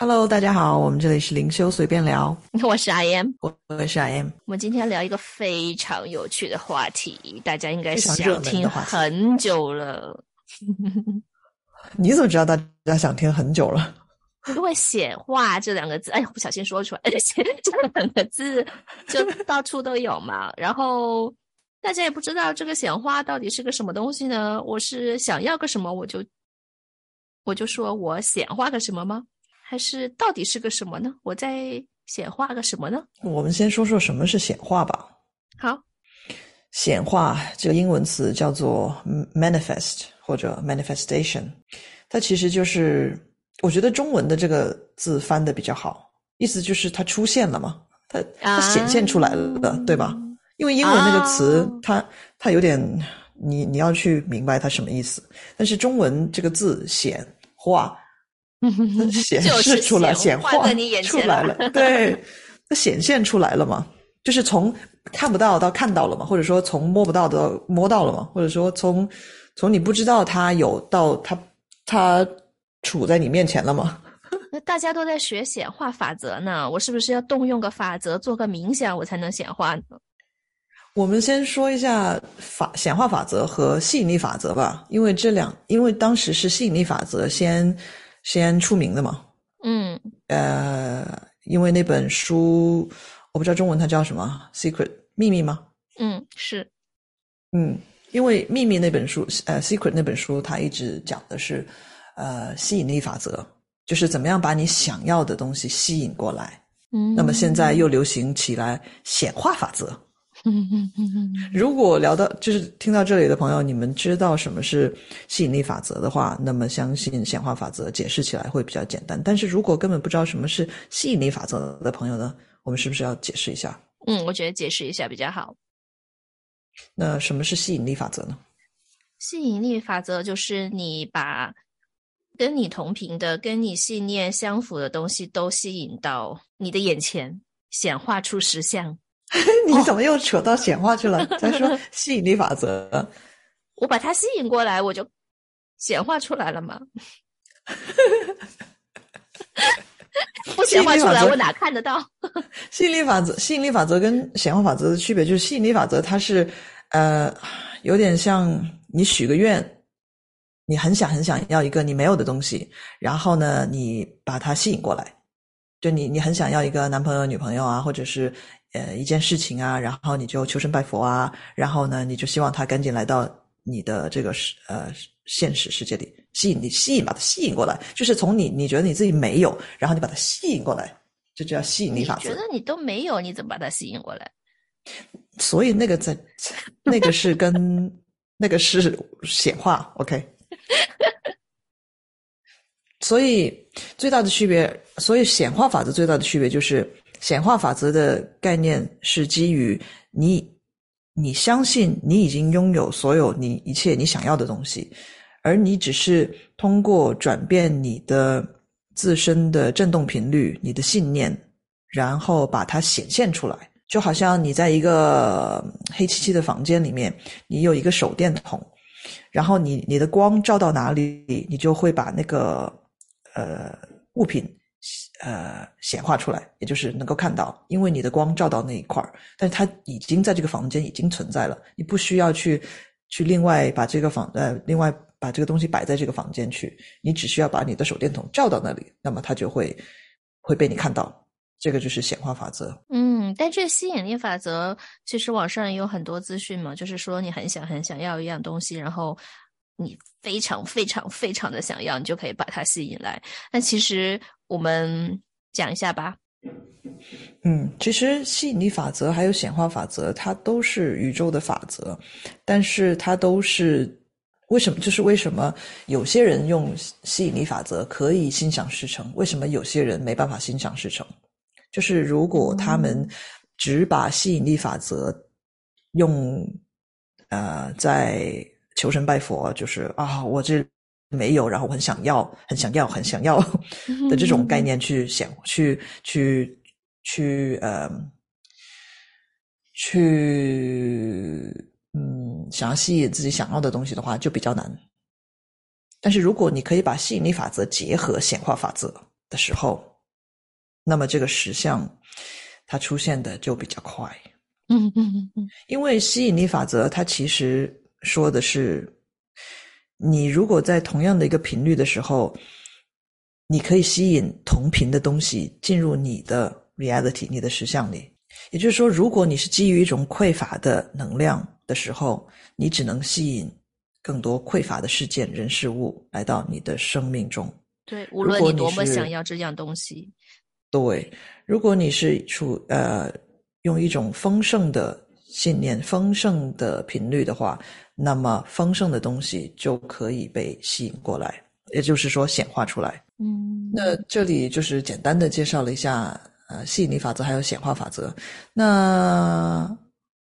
Hello，大家好，我们这里是灵修随便聊，我是 I M，我是 I M。我们今天聊一个非常有趣的话题，大家应该非常热想听很久了。你怎么知道大家想听很久了？因为显化这两个字，哎呀，不小心说出来，显这两个字就到处都有嘛。然后大家也不知道这个显化到底是个什么东西呢？我是想要个什么，我就我就说我显化个什么吗？还是到底是个什么呢？我在显化个什么呢？我们先说说什么是显化吧。好，显化这个英文词叫做 manifest 或者 manifestation，它其实就是我觉得中文的这个字翻的比较好，意思就是它出现了嘛，它它显现出来了，对吧？因为英文那个词，啊它它有点你你要去明白它什么意思，但是中文这个字显化。它显示出来，显显化化在你眼前了出来了，对，那显现出来了嘛，就是从看不到到看到了嘛，或者说从摸不到到摸到了嘛，或者说从从你不知道它有到它它处在你面前了嘛。那大家都在学显化法则呢，我是不是要动用个法则，做个冥想，我才能显化呢？我们先说一下法显化法则和吸引力法则吧，因为这两，因为当时是吸引力法则先先出名的嘛，嗯，呃，因为那本书我不知道中文它叫什么，《Secret》秘密吗？嗯，是，嗯，因为《秘密》那本书，呃，《Secret》那本书，它一直讲的是，呃，吸引力法则，就是怎么样把你想要的东西吸引过来。嗯，那么现在又流行起来显化法则。嗯嗯嗯嗯如果聊到就是听到这里的朋友，你们知道什么是吸引力法则的话，那么相信显化法则解释起来会比较简单。但是如果根本不知道什么是吸引力法则的朋友呢，我们是不是要解释一下？嗯，我觉得解释一下比较好。那什么是吸引力法则呢？吸引力法则就是你把跟你同频的、跟你信念相符的东西都吸引到你的眼前，显化出实相。你怎么又扯到显化去了？再说吸引力法则。我把它吸引过来，我就显化出来了嘛。不显化出来，我哪看得到？吸引力法则，吸引力法则跟显化法则的区别就是，吸引力法则它是，呃，有点像你许个愿，你很想很想要一个你没有的东西，然后呢，你把它吸引过来，就你你很想要一个男朋友、女朋友啊，或者是呃一件事情啊，然后你就求神拜佛啊，然后呢，你就希望他赶紧来到你的这个世呃现实世界里，吸引你吸引把它吸引过来，就是从你你觉得你自己没有，然后你把它吸引过来，这就叫吸引力法则觉。得你都没有，你怎么把它吸引过来？所以那个在，那个是跟那个是显化，OK。所以最大的区别，所以显化法则最大的区别就是，显化法则的概念是基于你，你相信你已经拥有所有你一切你想要的东西，而你只是通过转变你的自身的振动频率、你的信念，然后把它显现出来。就好像你在一个黑漆漆的房间里面，你有一个手电筒，然后你你的光照到哪里，你就会把那个呃物品呃显化出来，也就是能够看到，因为你的光照到那一块儿，但是它已经在这个房间已经存在了，你不需要去去另外把这个房呃另外把这个东西摆在这个房间去，你只需要把你的手电筒照到那里，那么它就会会被你看到，这个就是显化法则。嗯，但这吸引力法则其实网上也有很多资讯嘛，就是说你很想很想要一样东西，然后你非常非常非常的想要，你就可以把它吸引来。那其实我们讲一下吧。嗯，其实吸引力法则还有显化法则，它都是宇宙的法则，但是它都是为什么？就是为什么有些人用吸引力法则可以心想事成，为什么有些人没办法心想事成？就是如果他们只把吸引力法则用呃在求神拜佛，就是啊，我这没有，然后我很想要，很想要，很想要的这种概念去想，去去去呃去嗯想要吸引自己想要的东西的话，就比较难。但是如果你可以把吸引力法则结合显化法则，的时候，那么这个实相它出现的就比较快。嗯嗯嗯，因为吸引力法则它其实说的是，你如果在同样的一个频率的时候，你可以吸引同频的东西进入你的 reality，你的实相里。也就是说，如果你是基于一种匮乏的能量的时候，你只能吸引更多匮乏的事件、人、事物来到你的生命中。对，无论你多么想要这样东西。对，如果你是处呃用一种丰盛的信念、丰盛的频率的话，那么丰盛的东西就可以被吸引过来，也就是说显化出来。嗯，那这里就是简单的介绍了一下。呃，吸引力法则还有显化法则，那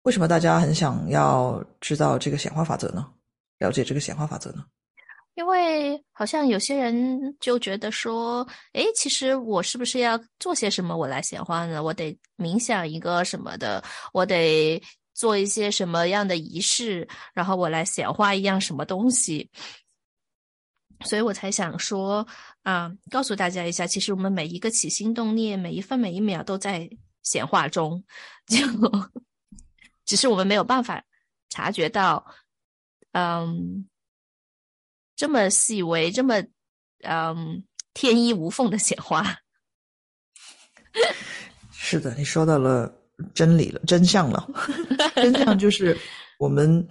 为什么大家很想要知道这个显化法则呢？了解这个显化法则呢？因为好像有些人就觉得说，诶，其实我是不是要做些什么我来显化呢？我得冥想一个什么的，我得做一些什么样的仪式，然后我来显化一样什么东西。所以我才想说，啊，告诉大家一下，其实我们每一个起心动念，每一分每一秒都在显化中，就只是我们没有办法察觉到，嗯，这么细微，这么嗯天衣无缝的显化。是的，你说到了真理了，真相了，真相就是我们。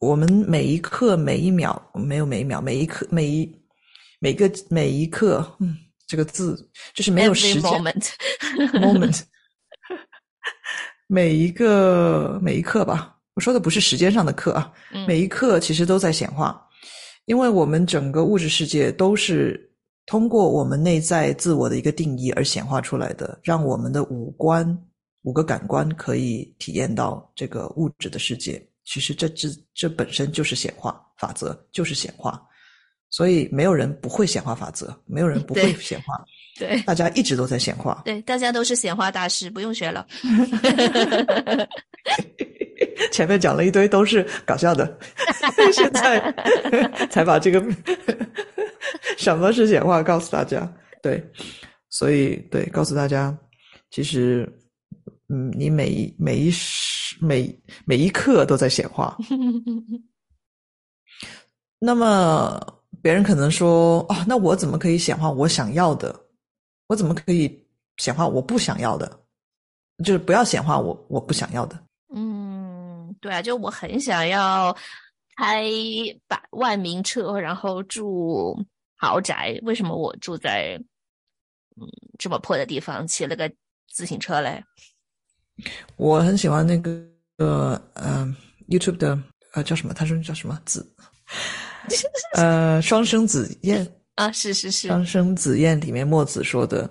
我们每一刻每一秒没有每一秒每一刻每一每个每一刻，嗯，这个字就是没有时间 moment，moment，每一个每一刻吧。我说的不是时间上的课啊，每一刻其实都在显化，因为我们整个物质世界都是通过我们内在自我的一个定义而显化出来的，让我们的五官五个感官可以体验到这个物质的世界。其实这这这本身就是显化法则，就是显化，所以没有人不会显化法则，没有人不会显化，对，大家一直都在显化，对，大家都是显化大师，不用学了。前面讲了一堆都是搞笑的，现在 才把这个什么是显化告诉大家，对，所以对，告诉大家，其实。嗯，你每一每一时每每一刻都在显化。那么别人可能说：“哦，那我怎么可以显化我想要的？我怎么可以显化我不想要的？就是不要显化我我不想要的。”嗯，对啊，就我很想要开百万名车，然后住豪宅。为什么我住在嗯这么破的地方，骑了个自行车嘞？我很喜欢那个呃呃 YouTube 的呃叫什么？他说叫什么子？呃，双生子宴啊，是是是，双生子宴里面墨子说的，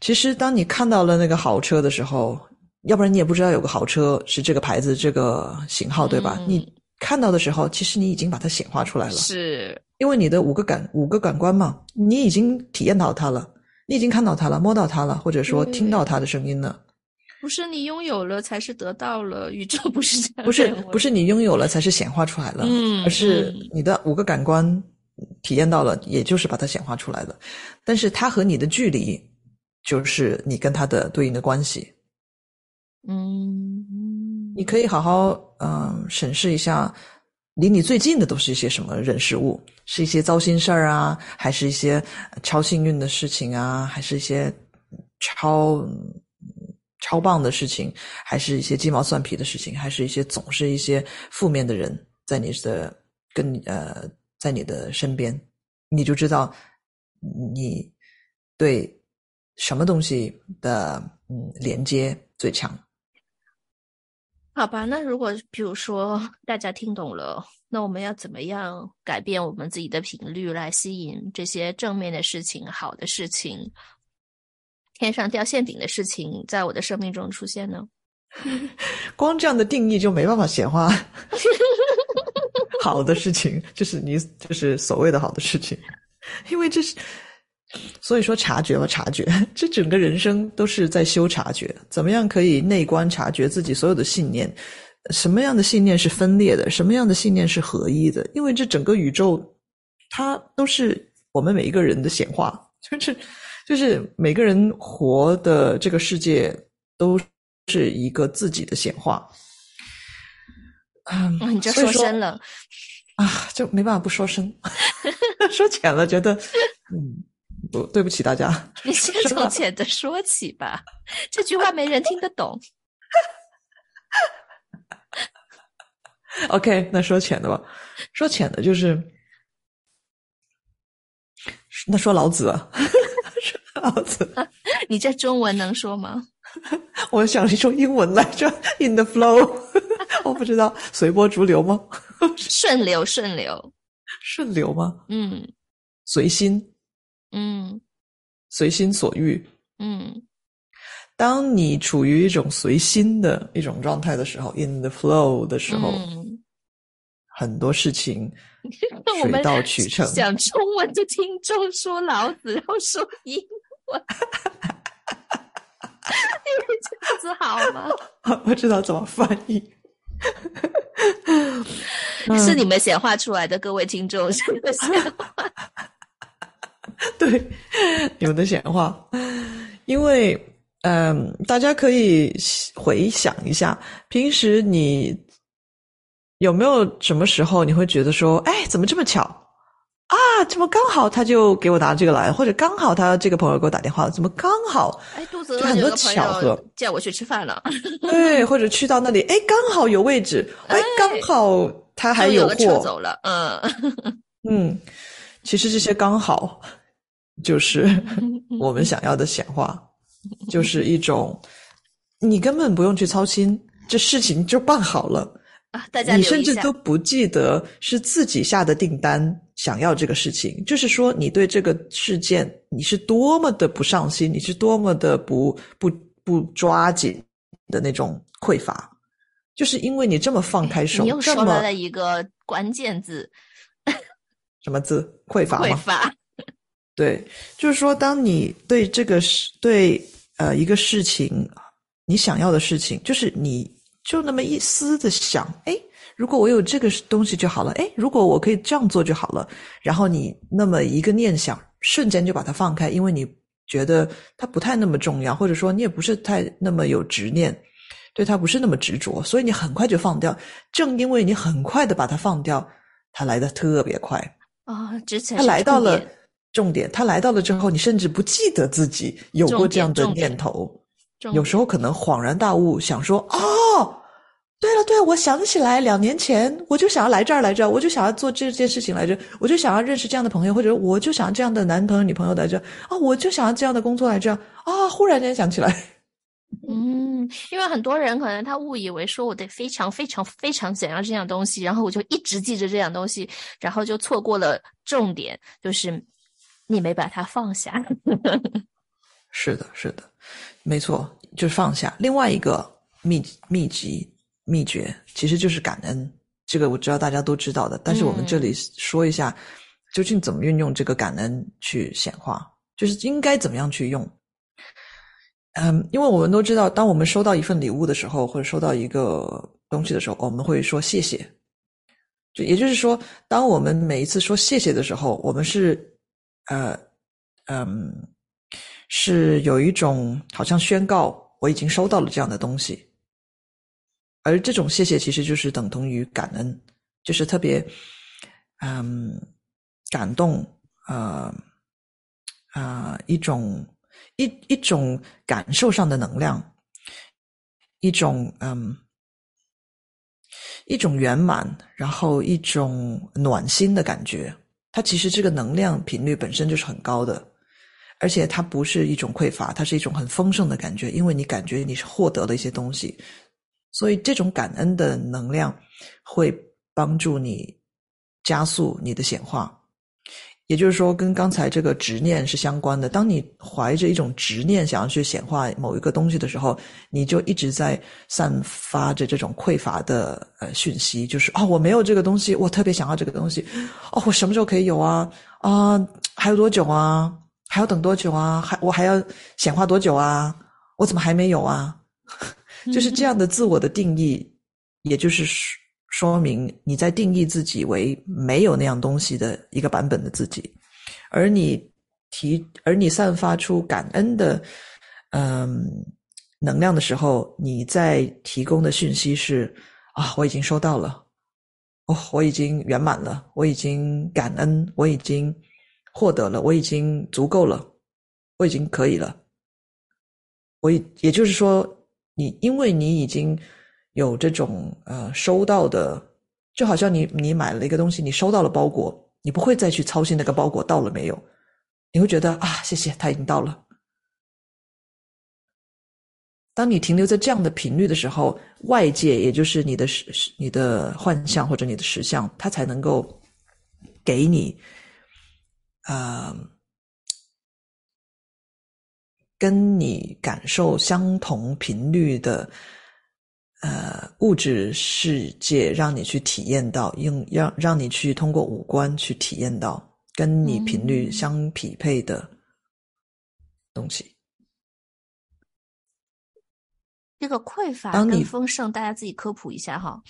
其实当你看到了那个豪车的时候，要不然你也不知道有个豪车是这个牌子、这个型号，对吧？你看到的时候，其实你已经把它显化出来了，是因为你的五个感五个感官嘛，你已经体验到它了，你已经看到它了，摸到它了，或者说听到它的声音了。不是你拥有了才是得到了，宇宙不是这样。不是不是你拥有了才是显化出来了，嗯，而是你的五个感官体验到了，也就是把它显化出来了。但是它和你的距离，就是你跟它的对应的关系。嗯，你可以好好嗯审视一下，离你最近的都是一些什么人事物，是一些糟心事儿啊，还是一些超幸运的事情啊，还是一些超。超棒的事情，还是一些鸡毛蒜皮的事情，还是一些总是一些负面的人在你的跟呃在你的身边，你就知道你对什么东西的嗯连接最强。好吧，那如果比如说大家听懂了，那我们要怎么样改变我们自己的频率，来吸引这些正面的事情、好的事情？天上掉馅饼的事情在我的生命中出现呢？光这样的定义就没办法显化 好的事情，就是你就是所谓的好的事情，因为这是所以说察觉吧，察觉，这整个人生都是在修察觉，怎么样可以内观察觉自己所有的信念，什么样的信念是分裂的，什么样的信念是合一的？因为这整个宇宙它都是我们每一个人的显化。就是就是每个人活的这个世界都是一个自己的显化。嗯，你这说深了啊，就没办法不说深，说浅了觉得嗯，不对不起大家。你先从 浅的说起吧，这句话没人听得懂。OK，那说浅的吧，说浅的就是，那说老子，说老子，你这中文能说吗？我想一种英文来着，in the flow，我不知道随波逐流吗？顺流，顺流，顺流吗？嗯，随心，嗯，随心所欲，嗯。当你处于一种随心的一种状态的时候，in the flow 的时候，很多事情水到渠成。讲中文的听众说老子，然后说英文，因为这样子好吗？我 不知道怎么翻译，是你们显化出来的，各位听众，是你们显化。对，你们的显化，因为。嗯，大家可以回想一下，平时你有没有什么时候你会觉得说，哎，怎么这么巧啊？怎么刚好他就给我拿这个来，或者刚好他这个朋友给我打电话，怎么刚好？哎，肚子饿，很多巧合叫我去吃饭了。对，或者去到那里，哎，刚好有位置，哎，刚好他还有货走了。嗯 嗯，其实这些刚好就是 我们想要的显化。就是一种，你根本不用去操心，这事情就办好了啊！大家你甚至都不记得是自己下的订单，想要这个事情，就是说你对这个事件你是多么的不上心，你是多么的不不不抓紧的那种匮乏，就是因为你这么放开手，你又说了一个关键字，什么字？匮 乏匮乏。对，就是说，当你对这个事，对呃一个事情，你想要的事情，就是你就那么一丝的想，哎，如果我有这个东西就好了，哎，如果我可以这样做就好了，然后你那么一个念想，瞬间就把它放开，因为你觉得它不太那么重要，或者说你也不是太那么有执念，对它不是那么执着，所以你很快就放掉。正因为你很快的把它放掉，它来的特别快啊，之前它来到了。重点，它来到了之后，你甚至不记得自己有过这样的念头。有时候可能恍然大悟，想说：“哦，对了，对了，我想起来，两年前我就想要来这儿来着，我就想要做这件事情来着，我就想要认识这样的朋友，或者我就想要这样的男朋友、女朋友来着啊，我就想要这样的工作来着啊，忽然间想起来。”嗯，因为很多人可能他误以为说我得非常非常非常想要这样东西，然后我就一直记着这样东西，然后就错过了重点，就是。你没把它放下，是的，是的，没错，就是放下。另外一个秘秘籍秘诀，其实就是感恩。这个我知道大家都知道的，但是我们这里说一下，究竟怎么运用这个感恩去显化，就是应该怎么样去用。嗯，因为我们都知道，当我们收到一份礼物的时候，或者收到一个东西的时候，我们会说谢谢。就也就是说，当我们每一次说谢谢的时候，我们是。呃，嗯，是有一种好像宣告我已经收到了这样的东西，而这种谢谢其实就是等同于感恩，就是特别嗯感动呃啊一种一一种感受上的能量，一种嗯一种圆满，然后一种暖心的感觉。它其实这个能量频率本身就是很高的，而且它不是一种匮乏，它是一种很丰盛的感觉，因为你感觉你是获得了一些东西，所以这种感恩的能量会帮助你加速你的显化。也就是说，跟刚才这个执念是相关的。当你怀着一种执念想要去显化某一个东西的时候，你就一直在散发着这种匮乏的呃讯息，就是哦，我没有这个东西，我特别想要这个东西，哦，我什么时候可以有啊？啊，还有多久啊？还要等多久啊？还我还要显化多久啊？我怎么还没有啊？就是这样的自我的定义，也就是。说明你在定义自己为没有那样东西的一个版本的自己，而你提，而你散发出感恩的嗯能量的时候，你在提供的讯息是啊，我已经收到了，哦，我已经圆满了，我已经感恩，我已经获得了，我已经足够了，我已经可以了。我也就是说，你因为你已经有这种呃收到的，就好像你你买了一个东西，你收到了包裹，你不会再去操心那个包裹到了没有，你会觉得啊，谢谢，它已经到了。当你停留在这样的频率的时候，外界也就是你的实、你的幻象或者你的实相，它才能够给你，啊。跟你感受相同频率的，呃，物质世界，让你去体验到，用让让你去通过五官去体验到跟你频率相匹配的东西。这个匮乏跟丰盛，大家自己科普一下哈。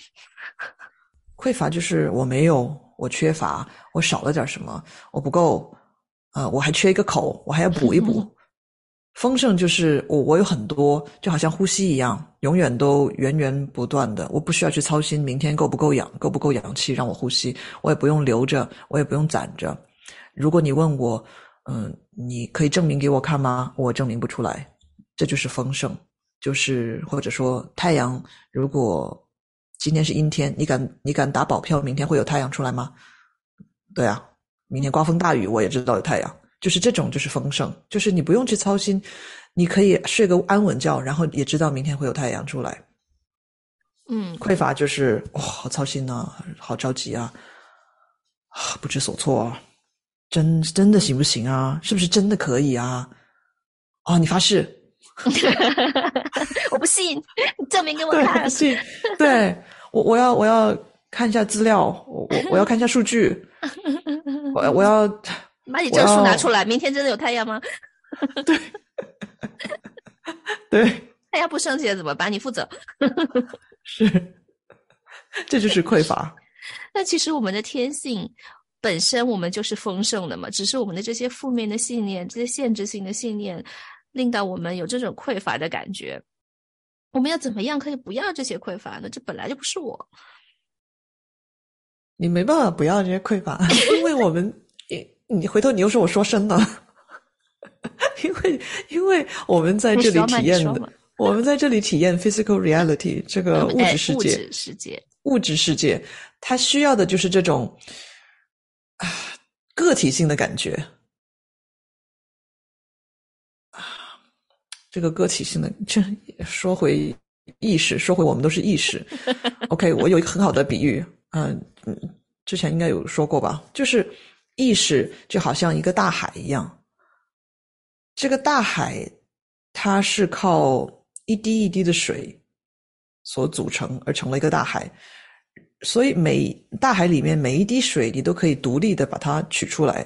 匮乏就是我没有，我缺乏，我少了点什么，我不够，呃，我还缺一个口，我还要补一补。丰盛就是我，我有很多，就好像呼吸一样，永远都源源不断的。我不需要去操心明天够不够氧，够不够氧气让我呼吸，我也不用留着，我也不用攒着。如果你问我，嗯，你可以证明给我看吗？我证明不出来。这就是丰盛，就是或者说太阳。如果今天是阴天，你敢你敢打保票明天会有太阳出来吗？对啊，明天刮风大雨，我也知道有太阳。就是这种，就是丰盛，就是你不用去操心，你可以睡个安稳觉，然后也知道明天会有太阳出来。嗯，匮乏就是哇，好操心呐，好着急啊，啊，不知所措啊，真真的行不行啊？是不是真的可以啊？啊，你发誓？信，你证明给我看。信？对我，我要我要看一下资料，我我我要看一下数据，我我要。把你证书拿出来，明天真的有太阳吗？对，对。太阳不升起来怎么办？你负责。是，这就是匮乏。那其实我们的天性本身，我们就是丰盛的嘛，只是我们的这些负面的信念、这些限制性的信念，令到我们有这种匮乏的感觉。我们要怎么样可以不要这些匮乏呢？这本来就不是我。你没办法不要这些匮乏，因为我们。你回头你又说我说深了，因为因为我们在这里体验的，我们在这里体验 physical reality 这个物质世界，物质世界物质世界，它需要的就是这种啊个体性的感觉这个个体性的，这说回意识，说回我们都是意识。OK，我有一个很好的比喻，嗯嗯，之前应该有说过吧，就是。意识就好像一个大海一样，这个大海它是靠一滴一滴的水所组成而成了一个大海，所以每大海里面每一滴水你都可以独立的把它取出来，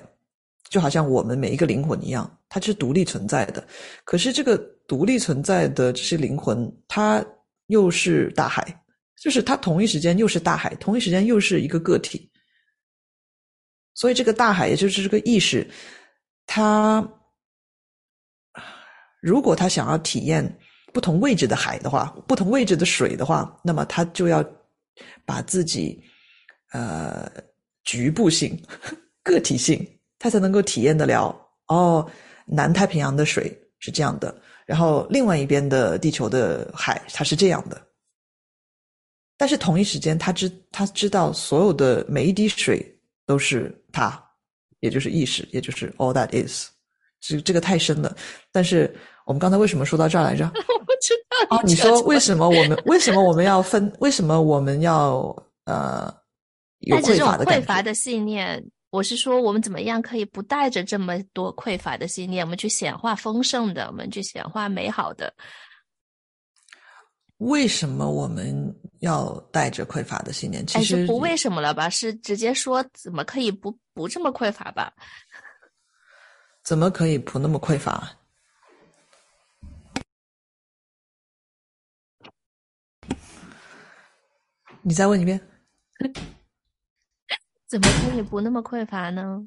就好像我们每一个灵魂一样，它是独立存在的。可是这个独立存在的这些灵魂，它又是大海，就是它同一时间又是大海，同一时间又是一个个体。所以，这个大海，也就是这个意识，它如果他想要体验不同位置的海的话，不同位置的水的话，那么他就要把自己呃局部性、个体性，他才能够体验得了。哦，南太平洋的水是这样的，然后另外一边的地球的海它是这样的。但是同一时间，他知他知道所有的每一滴水。都是他，也就是意识，也就是 all that is。这这个太深了。但是我们刚才为什么说到这儿来着？我不知道。哦，你说为什么我们为什么我们要分？为什么我们要呃有匮乏的匮乏的信念？我是说，我们怎么样可以不带着这么多匮乏的信念，我们去显化丰盛的，我们去显化美好的？为什么我们要带着匮乏的信念？其实不为什么了吧？是直接说怎么可以不不这么匮乏吧？怎么可以不那么匮乏？你再问一遍。怎么可以不那么匮乏呢？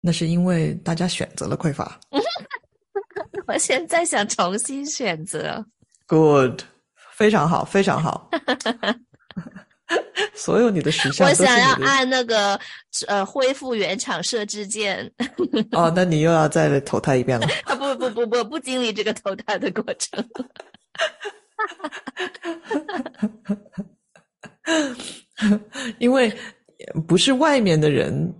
那是因为大家选择了匮乏。我现在想重新选择。Good，非常好，非常好。所有你的实现我想要按那个呃恢复原厂设置键。哦，那你又要再投胎一遍了。啊不不不不不经历这个投胎的过程。因为不是外面的人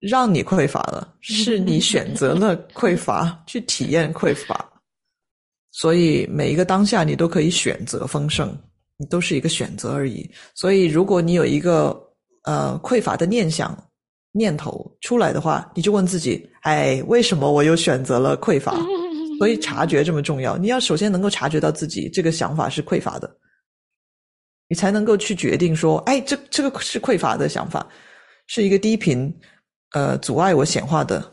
让你匮乏了，是你选择了匮乏去体验匮乏。所以每一个当下，你都可以选择丰盛，你都是一个选择而已。所以，如果你有一个呃匮乏的念想念头出来的话，你就问自己：哎，为什么我又选择了匮乏？所以察觉这么重要。你要首先能够察觉到自己这个想法是匮乏的，你才能够去决定说，哎，这这个是匮乏的想法，是一个低频，呃，阻碍我显化的。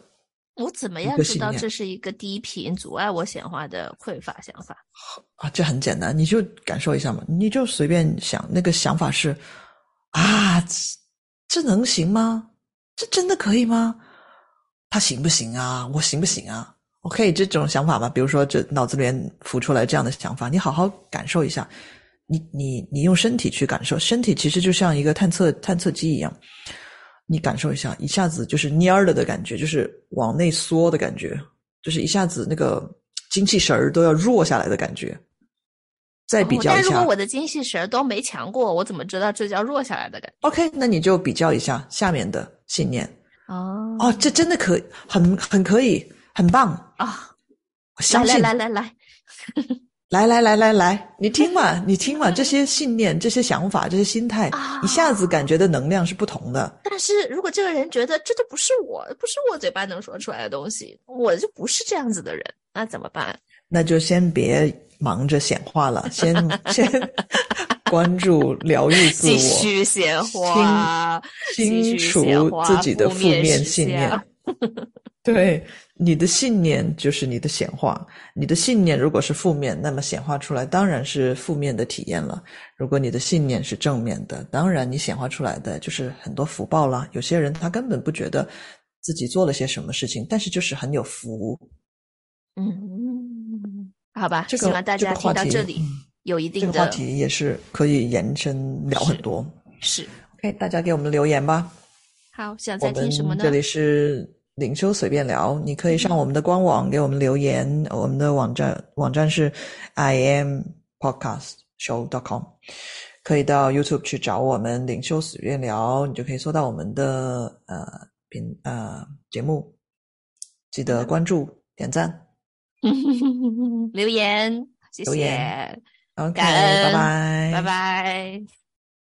我怎么样知道这是一个低频阻碍我显化的匮乏想法？啊，这很简单，你就感受一下嘛，你就随便想，那个想法是啊，这这能行吗？这真的可以吗？他行不行啊？我行不行啊？OK，这种想法嘛，比如说这脑子里面浮出来这样的想法，你好好感受一下，你你你用身体去感受，身体其实就像一个探测探测机一样，你感受一下，一下子就是蔫儿了的感觉，就是往内缩的感觉，就是一下子那个精气神儿都要弱下来的感觉。再比哦较一下、但如果我的精气神儿都没强过，我怎么知道这叫弱下来的感觉？OK，那你就比较一下下面的信念。哦哦，这真的可以，很很可以，很棒，啊，我相信。来来来来来，来来来来来，你听嘛，你听嘛，这些信念、这些想法、这些心态，啊一下子感觉的能量是不同的。但是如果这个人觉得这就不是我，不是我嘴巴能说出来的东西，我就不是这样子的人，那怎么办？那就先别忙着显化了，先先关注疗愈自继我，续显化，清继续除自己的负面信念相。对，你的信念就是你的显化。你的信念如果是负面，那么显化出来当然是负面的体验了。如果你的信念是正面的，当然你显化出来的就是很多福报啦。有些人他根本不觉得自己做了些什么事情，但是就是很有福。嗯，好吧，这个希望大家这个话题听到这里嗯有一定的这个话题也是可以延伸聊很多。是 OK，大家给我们留言吧。好，想再听什么呢这？里是领袖随便聊，你可以上我们的官网给我们留言，我们的网站网站是 i am podcast show dot com，可以到 YouTube 去找我们领袖随便聊，你就可以搜到我们的呃频呃节目，记得关注点赞 留言，谢留谢，言，OK，拜拜，拜拜。